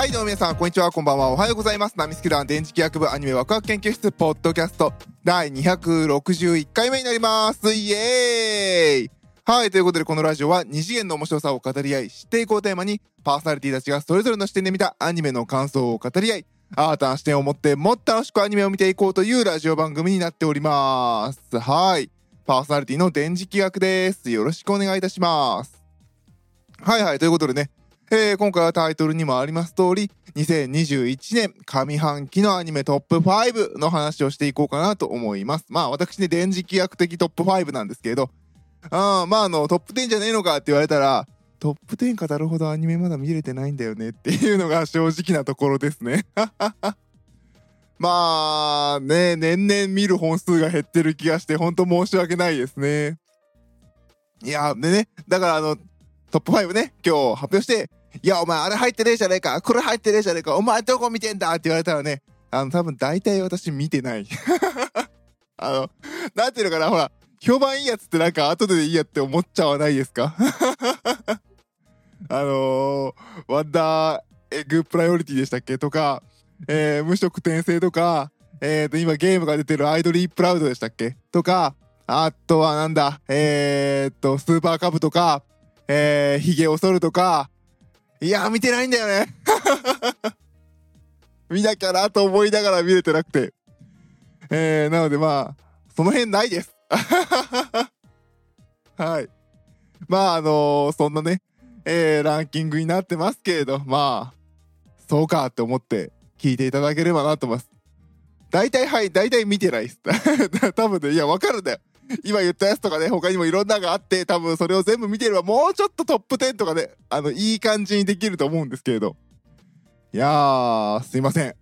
はい、どうも皆さん、こんにちは、こんばんは、おはようございます。ナミスケ団電磁気学部アニメワクワク研究室、ポッドキャスト、第261回目になります。イエーイはい、ということで、このラジオは、二次元の面白さを語り合い、知っていこうテーマに、パーソナリティたちがそれぞれの視点で見たアニメの感想を語り合い、新たな視点を持って、もっと楽しくアニメを見ていこうというラジオ番組になっております。はい。パーソナリティの電磁気学です。よろしくお願いいたします。はいはい、ということでね、えー今回はタイトルにもあります通り、2021年上半期のアニメトップ5の話をしていこうかなと思います。まあ私ね、電磁気学的トップ5なんですけれど、あまああの、トップ10じゃねえのかって言われたら、トップ10語るほどアニメまだ見れてないんだよねっていうのが正直なところですね。まあね、年々見る本数が減ってる気がして、ほんと申し訳ないですね。いや、でね、だからあの、トップ5ね、今日発表して、いや、お前あれ入ってねえじゃねえか、これ入ってねえじゃねえか、お前どこ見てんだって言われたらね、あの、多分大体私見てない。あの、なんていうのかな、ほら、評判いいやつってなんか後でいいやって思っちゃわないですか？あのー、ワンダーエッグプライオリティでしたっけとか、えー、無職転生とか、えーと、今ゲームが出てるアイドリープライドでしたっけとか、あとはなんだ、えーと、スーパーカブとか、えー、ヒゲを剃るとか、いや見てないんだよね。見なきゃなと思いながら見れてなくて。えー、なのでまあ、その辺ないです。はい。まああのーそんなね、えー、ランキングになってますけれど、まあ、そうかって思って聞いていただければなと思います。大体はい、大体見てないです。多分ね、いや、わかるんだよ。今言ったやつとかね、他にもいろんながあって、多分それを全部見てれば、もうちょっとトップ10とかね、あの、いい感じにできると思うんですけれど。いやー、すいません。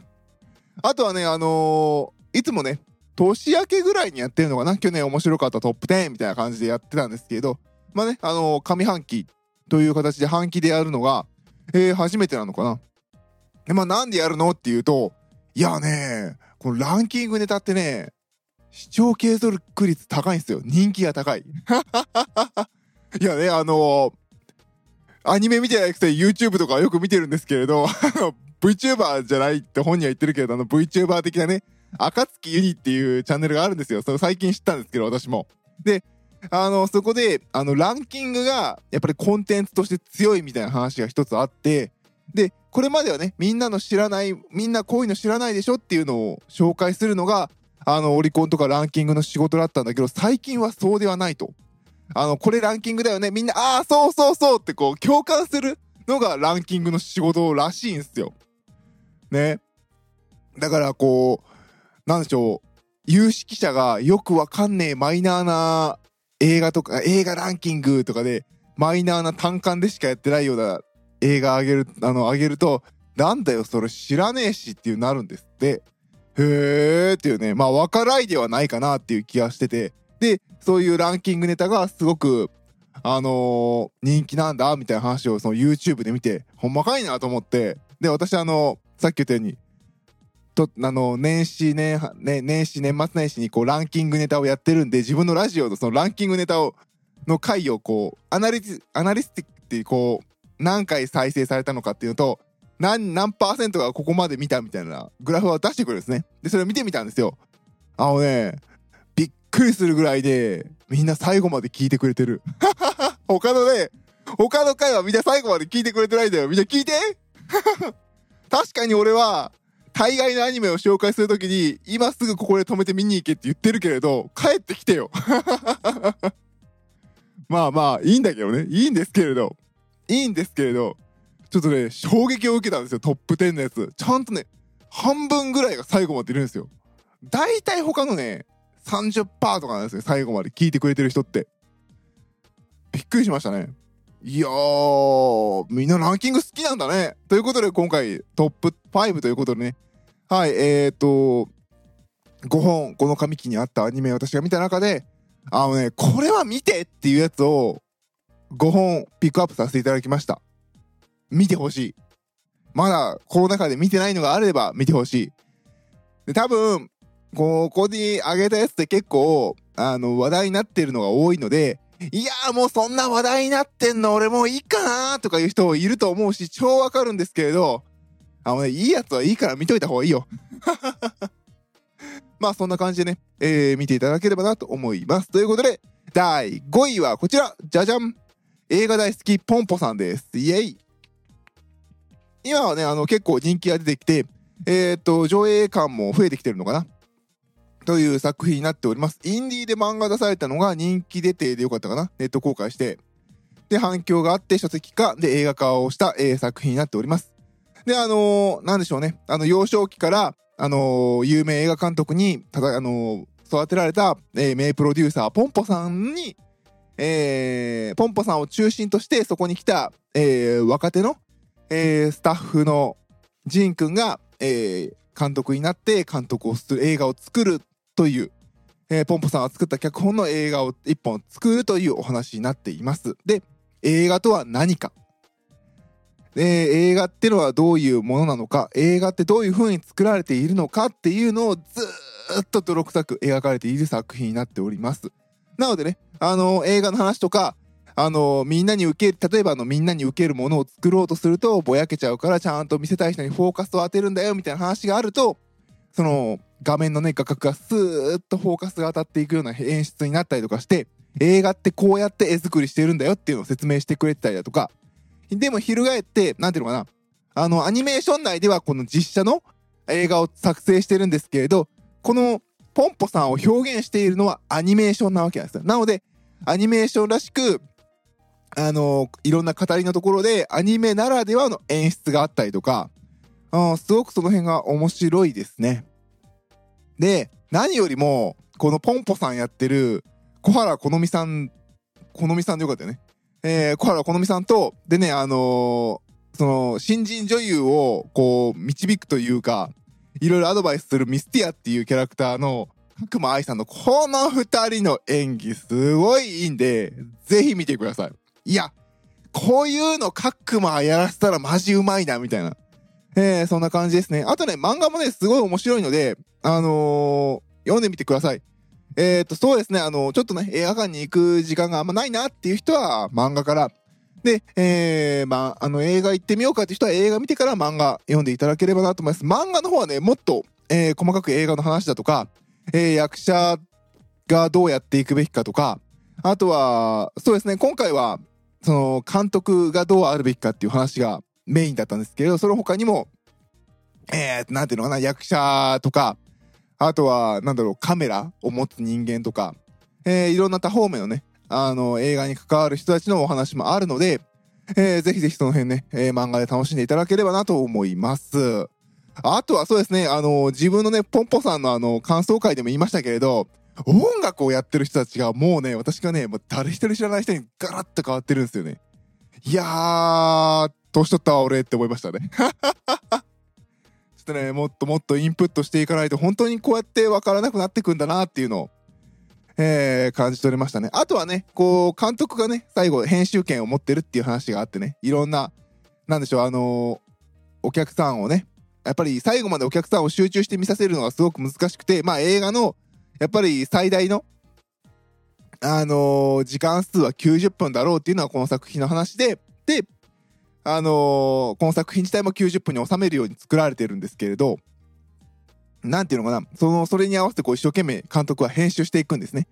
あとはね、あのーいつもね、年明けぐらいにやってるのかな？去年面白かったトップ10みたいな感じでやってたんですけど、まあね、あのー上半期という形で半期でやるのが、えー、初めてなのかな？で、まあなんでやるの？っていうと、いやね、このランキングネタってね、視聴継続率高いんですよ。人気が高い。いやね、あのアニメ見てないくて YouTube とかよく見てるんですけれど、VTuber じゃないって本人は言ってるけれど、あの VTuber 的なね、赤月ユニっていうチャンネルがあるんですよ。それ最近知ったんですけど、私も。で、あの、そこで、あの、ランキングが、やっぱりコンテンツとして強いみたいな話が一つあって、で、これまではね、みんなの知らない、みんなこういうの知らないでしょっていうのを紹介するのが、あの、オリコンとかランキングの仕事だったんだけど、最近はそうではないと。あの、これランキングだよね。みんな、ああ、そうそうそうってこう、共感するのがランキングの仕事らしいんですよ。ね。だからこう、なんでしょう。有識者がよくわかんねえマイナーな映画とか、映画ランキングとかで、マイナーな単館でしかやってないような映画あげる、あの、あげると、なんだよ、それ知らねえしっていうなるんですって。へーっていうね、まあ、わからいではないかなっていう気がしてて、で、そういうランキングネタがすごく、あのー人気なんだ、みたいな話をその YouTube で見て、ほんまかいなと思って、で、私あの、さっき言ったように、と、あの、年始年、ね、年始年末年始にこうランキングネタをやってるんで、自分のラジオのそのランキングネタを、の回をこう、アナリ、アナリスティックっていうこう、何回再生されたのかっていうのと、何、何パーセントがここまで見たみたいなグラフを出してくるんですね。で、それを見てみたんですよ。あのね、びっくりするぐらいで、みんな最後まで聞いてくれてる。他のね、他の回はみんな最後まで聞いてくれてないんだよ。みんな聞いて 確かに俺は、大概のアニメを紹介するときに、今すぐここで止めて見に行けって言ってるけれど、帰ってきてよ。まあまあ、いいんだけどね。いいんですけれど。いいんですけれど、ちょっとね、衝撃を受けたんですよ、トップ10のやつ。ちゃんとね、半分ぐらいが最後までいるんですよ。大体他のね、30%とかなんですよ、最後まで聞いてくれてる人って。びっくりしましたね。いやー、みんなランキング好きなんだね。ということで、今回トップ5ということでね。はい、えーと、5本、この上期にあったアニメ私が見た中で、あのね、これは見てっていうやつを5本ピックアップさせていただきました。見てほしい。まだこの中で見てないのがあれば見てほしい。で、多分、ここに上げたやつって結構、あの、話題になってるのが多いので、いやーもうそんな話題になってんの俺もういいかなとかいう人いると思うし、超わかるんですけれど、あのね、いいやつはいいから見といた方がいいよ。まあそんな感じでね、えー、見ていただければなと思います。ということで、第5位はこちら、じゃじゃん映画大好きポンポさんです。イェイ今はね、あの結構人気が出てきて、えっ、と、上映館も増えてきてるのかな？という作品になっております。インディーで漫画出されたのが人気出てでよかったかな？ネット公開して。で、反響があって書籍化で映画化をした、えー、作品になっております。で、あのー、なんでしょうね。あの、幼少期から、あのー、有名映画監督に、ただ、あの育てられた、え名プロデューサー、ポンポさんに、えーポンポさんを中心としてそこに来た、え若手の、えスタッフのジン君が、え監督になって監督をする映画を作るという、えー、ポンポさんが作った脚本の映画を一本作るというお話になっています。で、映画とは何か。え、映画ってのはどういうものなのか、映画ってどういう風に作られているのかっていうのをずっと泥臭く描かれている作品になっております。なのでね、あのー、映画の話とか、あの、みんなに受け、例えばあの、みんなに受けるものを作ろうとすると、ぼやけちゃうから、ちゃんと見せたい人にフォーカスを当てるんだよ、みたいな話があると、その、画面のね、画角がスーッとフォーカスが当たっていくような演出になったりとかして、映画ってこうやって絵作りしてるんだよっていうのを説明してくれてたりだとか、でも翻って、なんていうのかな、あの、アニメーション内ではこの実写の映画を作成してるんですけれど、このポンポさんを表現しているのはアニメーションなわけなんですよ。なので、アニメーションらしく、あの、いろんな語りのところでアニメならではの演出があったりとか、あすごくその辺が面白いですね。で、何よりも、このポンポさんやってる小原好美さん、好美さんでよかったよね。えー、小原好美さんと、でね、あのー、その、新人女優を、こう、導くというか、いろいろアドバイスするミスティアっていうキャラクターの、角間愛さんのこの二人の演技すごいいいんで、ぜひ見てください。いや、こういうの角間やらせたらマジうまいな、みたいな。えー、そんな感じですね。あとね、漫画もね、すごい面白いので、あのー、読んでみてください。えっ、と、そうですね、あの、ちょっとね、映画館に行く時間があんまないなっていう人は漫画から、で、えー、まあ、あの、映画行ってみようかっていう人は映画見てから漫画読んでいただければなと思います。漫画の方はね、もっと、えー、細かく映画の話だとか、えー、役者がどうやっていくべきかとか、あとは、そうですね、今回は、その、監督がどうあるべきかっていう話がメインだったんですけど、その他にも、えー、なんていうのかな、役者とか、あとは、なんだろう、カメラを持つ人間とか、えー、いろんな多方面のね、あの、映画に関わる人たちのお話もあるので、えー、ぜひぜひその辺ね、えー、漫画で楽しんでいただければなと思います。あとはそうですね、あの、自分のね、ポンポさんのあの、感想会でも言いましたけれど、音楽をやってる人たちがもうね、私がね、もう誰一人知らない人にガラッと変わってるんですよね。いやー、年取ったわ俺って思いましたね。ちょっとね、もっともっとインプットしていかないと本当にこうやって分からなくなってくんだなっていうのを、えー、感じ取れましたね。あとはね、こう、監督がね、最後編集権を持ってるっていう話があってね、いろんな、なんでしょう、あのー、お客さんをね、やっぱり最後までお客さんを集中して見させるのがすごく難しくて、まあ映画の、やっぱり最大の、あのー、時間数は90分だろうっていうのはこの作品の話で、で、あのー、この作品自体も90分に収めるように作られてるんですけれど、なんていうのかな、その、それに合わせてこう一生懸命監督は編集していくんですね。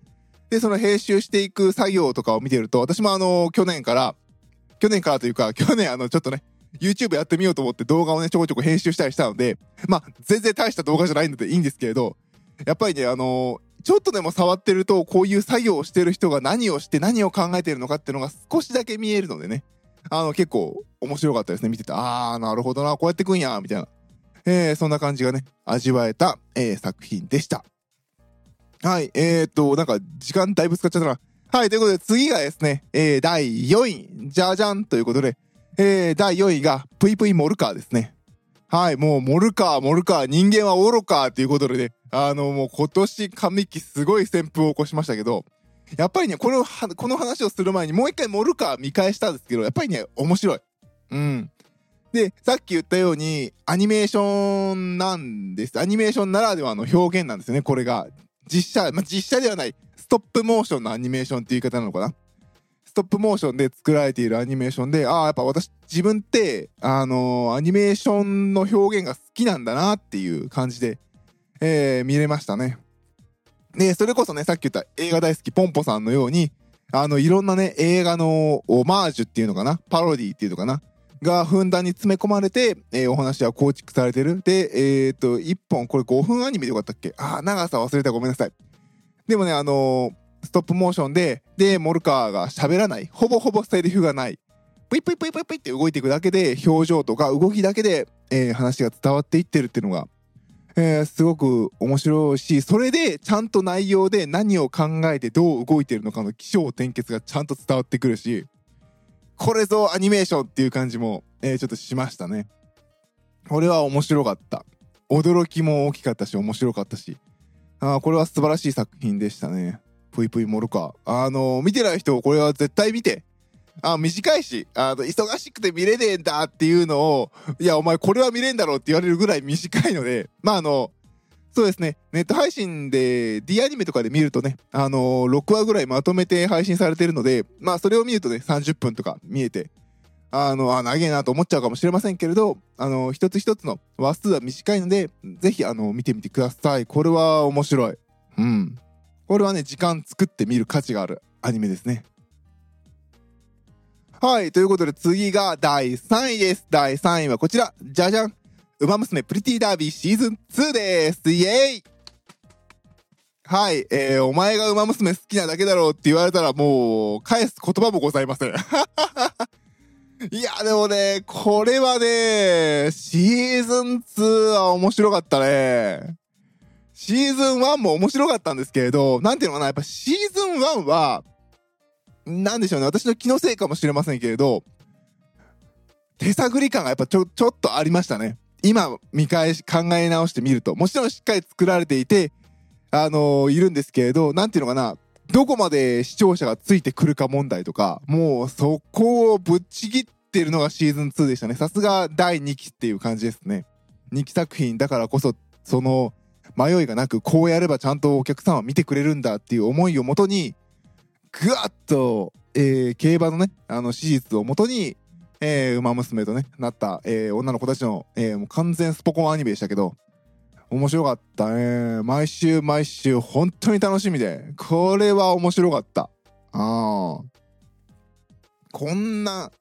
で、その編集していく作業とかを見てると、私もあの、去年から、去年からというか、去年あの、ちょっとね、YouTube やってみようと思って動画をね、ちょこちょこ編集したりしたので、まあ、全然大した動画じゃないのでいいんですけれど、やっぱりね、あのー、ちょっとでも触ってると、こういう作業をしてる人が何をして何を考えてるのかっていうのが少しだけ見えるのでね。あの、結構面白かったですね。見てて、あー、なるほどな、こうやってくんや、みたいな。えー、そんな感じがね、味わえた、えー、作品でした。はい、えーと、なんか、時間だいぶ使っちゃったな。はい、ということで、次がですね、えー、第4位、じゃじゃんということで、えー、第4位が、ぷいぷいモルカーですね。はい、もう、モルカー、モルカー、人間は愚かっていうことでね、あの、もう今年上期すごい旋風を起こしましたけど、やっぱりね、この、この話をする前にもう一回モルカー見返したんですけど、やっぱりね、面白い。うん。で、さっき言ったように、アニメーションなんです。アニメーションならではの表現なんですよね、これが。実写、まあ、実写ではない、ストップモーションのアニメーションっていう言い方なのかな。ストップモーションで作られているアニメーションで、ああ、やっぱ私、自分って、あのー、アニメーションの表現が好きなんだなっていう感じで、えー、見れましたね。で、それこそね、さっき言った映画大好きポンポさんのように、あの、いろんなね、映画のオマージュっていうのかなパロディっていうのかながふんだんに詰め込まれて、えー、お話は構築されてる。で、えっ、と、1本、これ5分アニメでよかったっけ？あ、長さ忘れたごめんなさい。でもね、あのー、ストップモーションで、で、モルカーが喋らない。ほぼほぼセリフがない。ぷいぷいぷいぷいぷいって動いていくだけで、表情とか動きだけで、えー、話が伝わっていってるっていうのが、えー、すごく面白いし、それでちゃんと内容で何を考えてどう動いてるのかの起承転結がちゃんと伝わってくるし、これぞアニメーションっていう感じも、えー、ちょっとしましたね。これは面白かった。驚きも大きかったし、面白かったし。あこれは素晴らしい作品でしたね。ぷいぷいモルカ。あのー、見てない人、これは絶対見て。あ、短いし、あの、忙しくて見れねえんだっていうのを、いや、お前これは見れんだろうって言われるぐらい短いので、まあ、あの、そうですね、ネット配信で D アニメとかで見るとね、あの、6話ぐらいまとめて配信されてるので、まあ、それを見るとね、30分とか見えて、あの、あ、長えなと思っちゃうかもしれませんけれど、あの、一つ一つの話数は短いので、ぜひ、あの、見てみてください。これは面白い。うん。これはね、時間作って見る価値があるアニメですね。はい。ということで次が第3位です。第3位はこちら。じゃじゃん。ウマ娘プリティダービーシーズン2です。イエーイはい。えー、お前がウマ娘好きなだけだろうって言われたらもう、返す言葉もございません。いや、でもね、これはね、シーズン2は面白かったね。シーズン1も面白かったんですけれど、なんていうのかな、やっぱシーズン1は、なんでしょうね、私の気のせいかもしれませんけれど、手探り感がやっぱちょ、ちょっとありましたね。今、見返し、考え直してみると、もちろんしっかり作られていて、あのー、いるんですけれど、なんていうのかな、どこまで視聴者がついてくるか問題とか、もうそこをぶっちぎってるのがシーズン2でしたね。さすが第2期っていう感じですね。2期作品だからこそ、その迷いがなく、こうやればちゃんとお客さんは見てくれるんだっていう思いをもとに、ぐわっと、えー、競馬のね、あの、史実をもとに、えー、馬娘とね、なった、えー、女の子たちの、えー、もう完全スポコンアニメでしたけど、面白かったね。毎週毎週、本当に楽しみで、これは面白かった。ああ。こんな、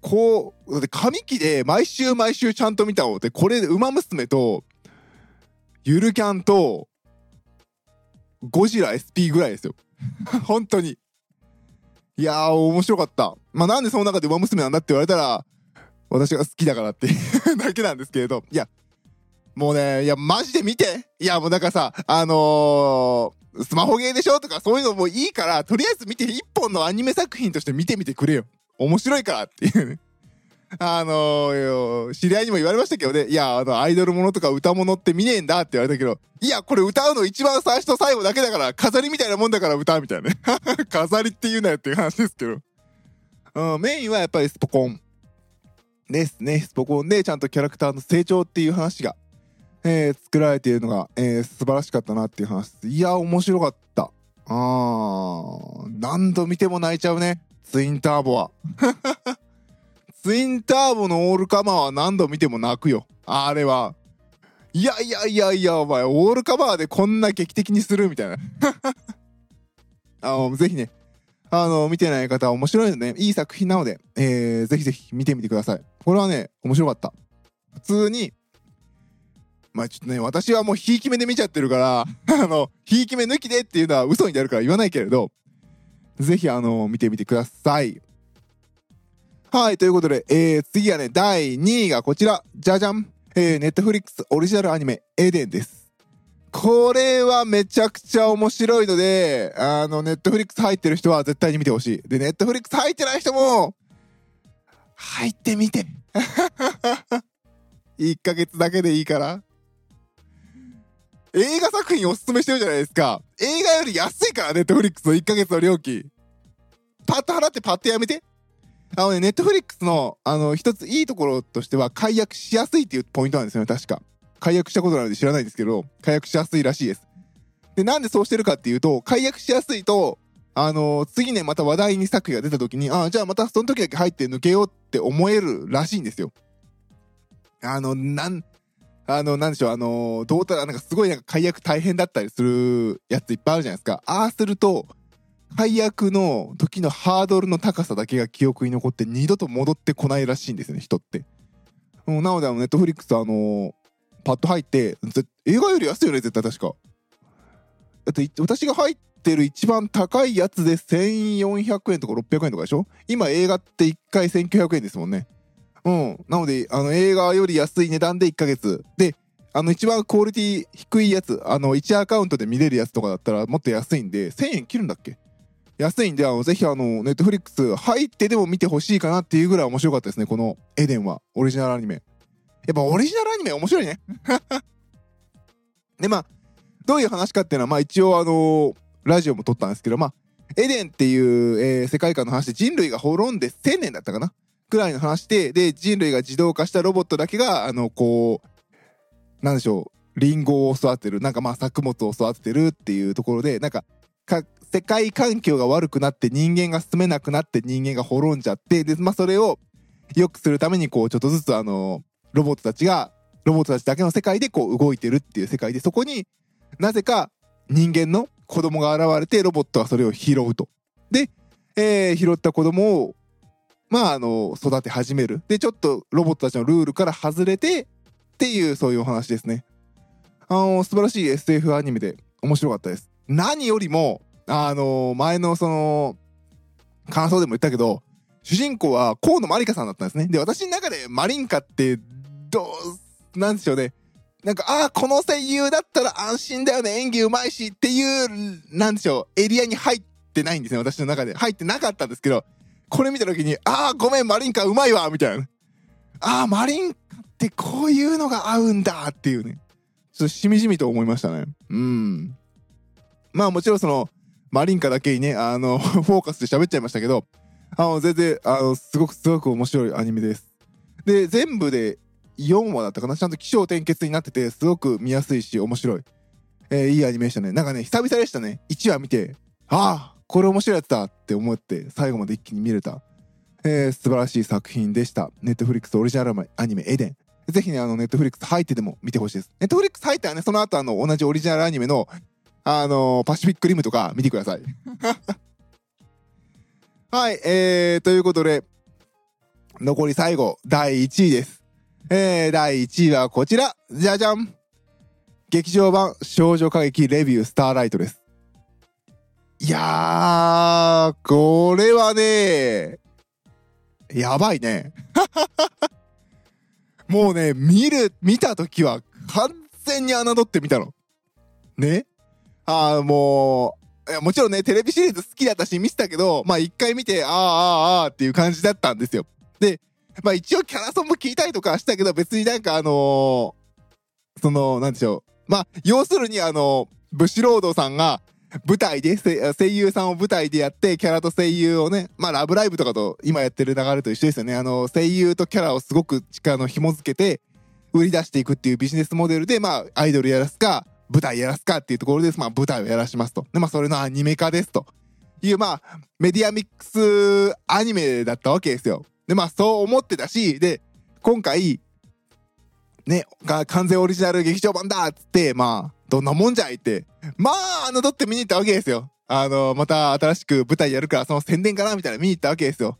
こう、だって紙機で毎週毎週ちゃんと見たのって、これ、馬娘と、ゆるキャンと、ゴジラ SP ぐらいですよ。本当に。いやー、面白かった。まあ、なんでその中で馬娘なんだって言われたら、私が好きだからっていう だけなんですけれど、いや、もうね、いや、マジで見ていや、もうなんかさ、あのー、スマホゲーでしょとかそういうのもいいから、とりあえず見て一本のアニメ作品として見てみてくれよ。面白いからっていうね。あのー、知り合いにも言われましたけどね、いや、あの、アイドルものとか歌物って見ねえんだって言われたけど、いや、これ歌うの一番最初と最後だけだから、飾りみたいなもんだから歌うみたいなね。飾りって言うなよっていう話ですけど。うん、メインはやっぱりスポコンですね。スポコンでちゃんとキャラクターの成長っていう話が、えー、作られているのが、えー、素晴らしかったなっていう話ですいや、面白かった。あー、何度見ても泣いちゃうね。ツインターボは。ツインターボのオールカバーは何度見ても泣くよ。あれは。いやいやいやいや、お前、オールカバーでこんな劇的にするみたいな。あの、ぜひね、あの、見てない方は面白いので、ね、いい作品なので、えー、ぜひぜひ見てみてください。これはね、面白かった。普通に、まあちょっとね、私はもうひいき目で見ちゃってるから、あの、ひいき目抜きでっていうのは嘘になるから言わないけれど、ぜひあの、見てみてください。はい、ということで、えー、次はね、第2位がこちら、じゃじゃん。えー、ネットフリックスオリジナルアニメ、エデンです。これはめちゃくちゃ面白いので、あの、ネットフリックス入ってる人は絶対に見てほしい。で、ネットフリックス入ってない人も、入ってみて。1ヶ月だけでいいから。映画作品おすすめしてるじゃないですか。映画より安いから、ネットフリックスの1ヶ月の料金。パッと払ってパッとやめて。あのね、ネットフリックスの、あの、一ついいところとしては、解約しやすいっていうポイントなんですよね、確か。解約したことなので知らないんですけど、解約しやすいらしいです。で、なんでそうしてるかっていうと、解約しやすいと、あの次ね、また話題に作品が出た時に、ああ、じゃあまたその時だけ入って抜けようって思えるらしいんですよ。あの、なん、あの、なんでしょう、あの、どうたら、なんかすごいなんか解約大変だったりするやついっぱいあるじゃないですか。ああすると、解約の時のハードルの高さだけが記憶に残って二度と戻ってこないらしいんですよね、人って。なので、あの、ネットフリックス、あの、パッと入って、映画より安いよね、絶対確か。だって、私が入ってる一番高いやつで1400円とか600円とかでしょ？今映画って1回1900円ですもんね。うん。なので、あの、映画より安い値段で1ヶ月。で、あの、一番クオリティ低いやつ、あの、1アカウントで見れるやつとかだったらもっと安いんで、1000円切るんだっけ？安いんで、あの、ぜひあの、ネットフリックス入ってでも見てほしいかなっていうぐらい面白かったですね、このエデンは。オリジナルアニメ。やっぱオリジナルアニメ面白いね。で、まあ、どういう話かっていうのは、まあ一応あの、ラジオも撮ったんですけど、まあ、エデンっていう、えー、世界観の話で人類が滅んで1000年だったかな？くらいの話で、で、人類が自動化したロボットだけが、あの、こう、なんでしょう、リンゴを育てる、なんかまあ作物を育ててるっていうところで、なん、か世界環境が悪くなって人間が住めなくなって人間が滅んじゃって、で、まあそれを良くするためにこうちょっとずつあの、ロボットたちが、ロボットたちだけの世界でこう動いてるっていう世界で、そこになぜか人間の子供が現れてロボットはそれを拾うと。で、えー、拾った子供を、まああの、育て始める。で、ちょっとロボットたちのルールから外れてっていうそういうお話ですね。あの、素晴らしい SF アニメで面白かったです。何よりも、あのー、前のその、感想でも言ったけど、主人公は河野まりかさんだったんですね。で、私の中でマリンカって、どう、なんでしょうね。なんか、ああ、この声優だったら安心だよね、演技うまいしっていう、なんでしょう、エリアに入ってないんですね、私の中で。入ってなかったんですけど、これ見た時に、ああ、ごめん、マリンカうまいわ、みたいな。ああ、マリンカってこういうのが合うんだっていうね。ちょっとしみじみと思いましたね。うん。まあもちろんその、マリンカだけにね、あの、フォーカスで喋っちゃいましたけど、あの、全然、あの、すごくすごく面白いアニメです。で、全部で4話だったかなちゃんと起承転結になってて、すごく見やすいし、面白い。えー、いいアニメーションね。なんかね、久々でしたね。1話見て、ああ、これ面白いやつだって思って、最後まで一気に見れた。えー、素晴らしい作品でした。ネットフリックスオリジナルアニメ、エデン。ぜひね、あの、ネットフリックス入ってでも見てほしいです。ネットフリックス入ったらね、その後あの、同じオリジナルアニメのあのー、パシフィックリムとか見てください。はい、えー、ということで、残り最後、第1位です。えー、第1位はこちら。じゃじゃん劇場版少女歌劇レビュースターライトです。いやー、これはね、やばいね。もうね、見る、見たときは完全に侮ってみたの。ね？ああ、もう、いやもちろんね、テレビシリーズ好きだったし見てたけど、まあ一回見て、ああ、ああ、ああっていう感じだったんですよ。で、まあ一応キャラソンも聞いたりとかしたけど、別になんかあのー、その、なんでしょう。まあ、要するにあの、ブシロードさんが、舞台で声優さんを舞台でやってキャラと声優をねまあ「ラブライブ!」とかと今やってる流れと一緒ですよねあの声優とキャラをすごく力の紐付けて売り出していくっていうビジネスモデルでまあアイドルやらすか舞台やらすかっていうところです。まあ舞台をやらしますと。で、まあそれのアニメ化ですという、まあメディアミックスアニメだったわけですよ。で、まあそう思ってたし、で、今回、ね、が完全オリジナル劇場版だっつって、まあ、どんなもんじゃいって、まあ、侮って見に行ったわけですよ。あの、また新しく舞台やるから、その宣伝かなみたいな見に行ったわけですよ。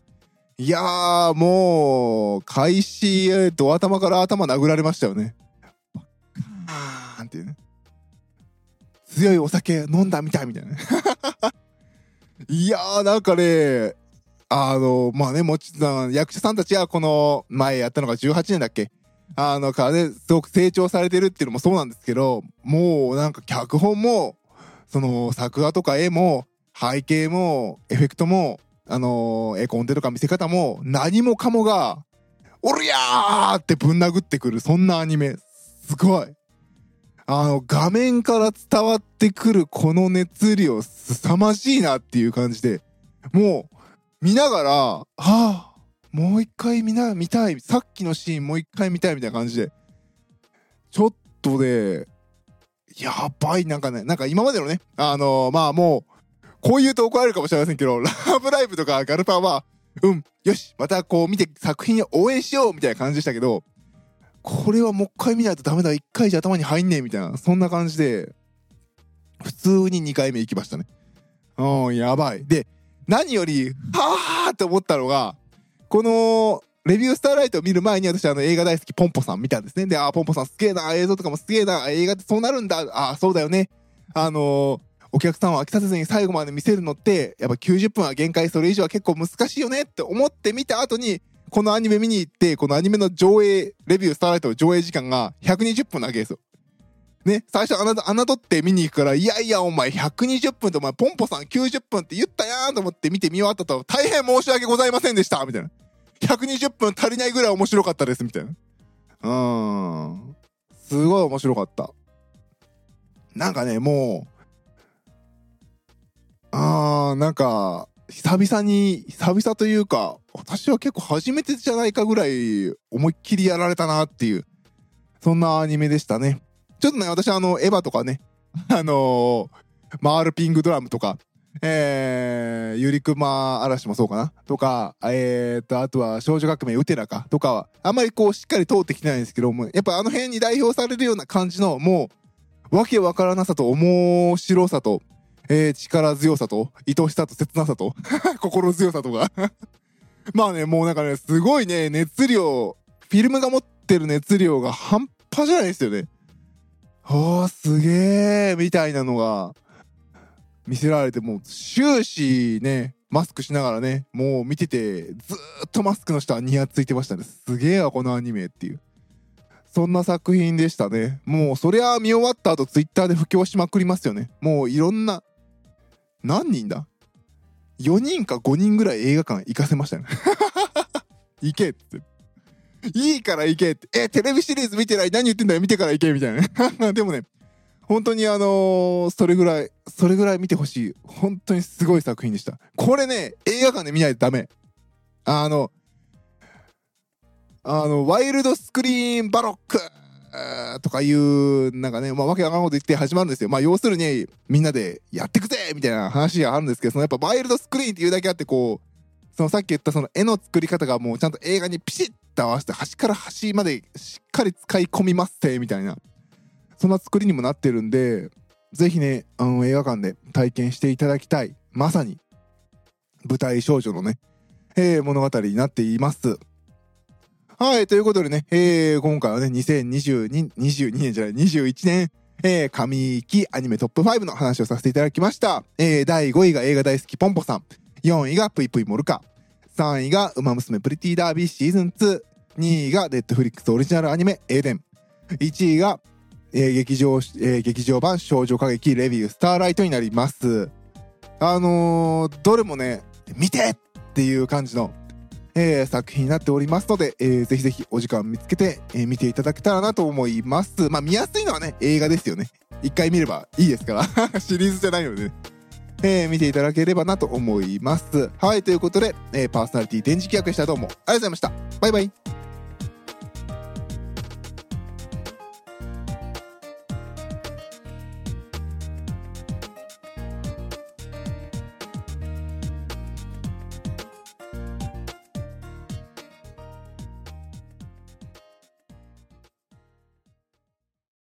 いやー、もう、開始、ド頭から頭殴られましたよね。バーンっていうね。強いお酒飲んだみたいみたいな。いやー、なんかね、あの、まあね、もちろん、役者さんたちはこの前やったのが18年だっけ？あの、からね、すごく成長されてるっていうのもそうなんですけど、もうなんか脚本も、その作画とか絵も、背景も、エフェクトも、あの絵コンテとか見せ方も、何もかもが、おりゃーってぶん殴ってくる、そんなアニメ。すごい。あの、画面から伝わってくるこの熱量、凄まじいなっていう感じで、もう、見ながら、はあ、もう一回見な、見たい。さっきのシーンもう一回見たいみたいな感じで、ちょっとで、やばい、なんかね、なんか今までのね、あのー、まあもう、こう言うと怒られるかもしれませんけど、ラブライブとかガルパンは、うん、よし、またこう見て作品を応援しようみたいな感じでしたけど、これはもう一回見ないとダメだ、一回じゃ頭に入んねえみたいな、そんな感じで、普通に2回目行きましたね。うん、やばい。で、何より、はぁーって思ったのが、この、レビュースターライトを見る前に私あの映画大好きポンポさん見たんですね。で、ああ、ポンポさんすげえな、映像とかもすげえな、映画ってそうなるんだ、あ、そうだよね。あのー、お客さんを飽きさせずに最後まで見せるのって、やっぱ90分は限界、それ以上は結構難しいよねって思って見た後に、このアニメ見に行って、このアニメの上映、レビュースターライトの上映時間が120分なわけですよ。ね、最初あな、侮って見に行くから、いやいや、お前120分とお前ポンポさん90分って言ったやんと思って見て見終わったと、大変申し訳ございませんでしたみたいな。120分足りないぐらい面白かったですみたいな。うーん。すごい面白かった。なんかね、もう、あー、なんか、久々に、久々というか、私は結構初めてじゃないかぐらい思いっきりやられたなっていう、そんなアニメでしたね。ちょっとね、私あの、エヴァとかね、あのー、回るピングドラムとか、えー、ゆりくま嵐もそうかなとか、えーと、あとは少女革命ウテラかとかは、あんまりこうしっかり通ってきてないんですけども、やっぱあの辺に代表されるような感じの、もう、わけわからなさと面白さと、えー、力強さと、愛しさと切なさと、心強さとか まあね、もうなんかね、すごいね、熱量、フィルムが持ってる熱量が半端じゃないですよね。ああ、すげえ、みたいなのが、見せられて、もう終始ね、マスクしながらね、もう見てて、ずっとマスクの下はニヤついてましたね。すげえわ、このアニメっていう。そんな作品でしたね。もう、そりゃ見終わった後、ツイッターで布教しまくりますよね。もういろんな、何人だ ?4 人か5人ぐらい映画館行かせましたね。行けって。いいから行けって。え、テレビシリーズ見てない？何言ってんだよ？見てから行けみたいな。でもね、本当にあのー、それぐらい、それぐらい見てほしい。本当にすごい作品でした。これね、映画館で見ないとダメ。あの、あの、ワイルドスクリーンバロックとかいう、なんかね、まあ、わけわかんこと言って始まるんですよ。まあ、要するに、みんなでやってくぜみたいな話があるんですけど、そのやっぱワイルドスクリーンっていうだけあって、こう、そのさっき言ったその絵の作り方がもうちゃんと映画にピシッと合わせて端から端までしっかり使い込みますってみたいなそんな作りにもなってるんでぜひねあの映画館で体験していただきたいまさに舞台少女のね、えー、物語になっていますはいということでね、えー、今回はね2022 22年じゃない21年えー、上期アニメトップ5の話をさせていただきました。えー、第5位が映画大好きポンポさん。4位がぷいぷいモルカ。3位がウマ娘プリティダービーシーズン2。2位がネットフリックスオリジナルアニメエーデン。1位が、えー、劇場、えー、劇場版少女歌劇レビュースターライトになります。あのー、どれもね、見てっていう感じの、えー、作品になっておりますので、えー、ぜひぜひお時間見つけて、えー、見ていただけたらなと思います。まあ見やすいのはね、映画ですよね。一回見ればいいですから。シリーズじゃないので、ね、えー、見ていただければなと思います。はい、ということで、えー、パーソナリティ電磁気役でした。どうもありがとうございました。バイバイ。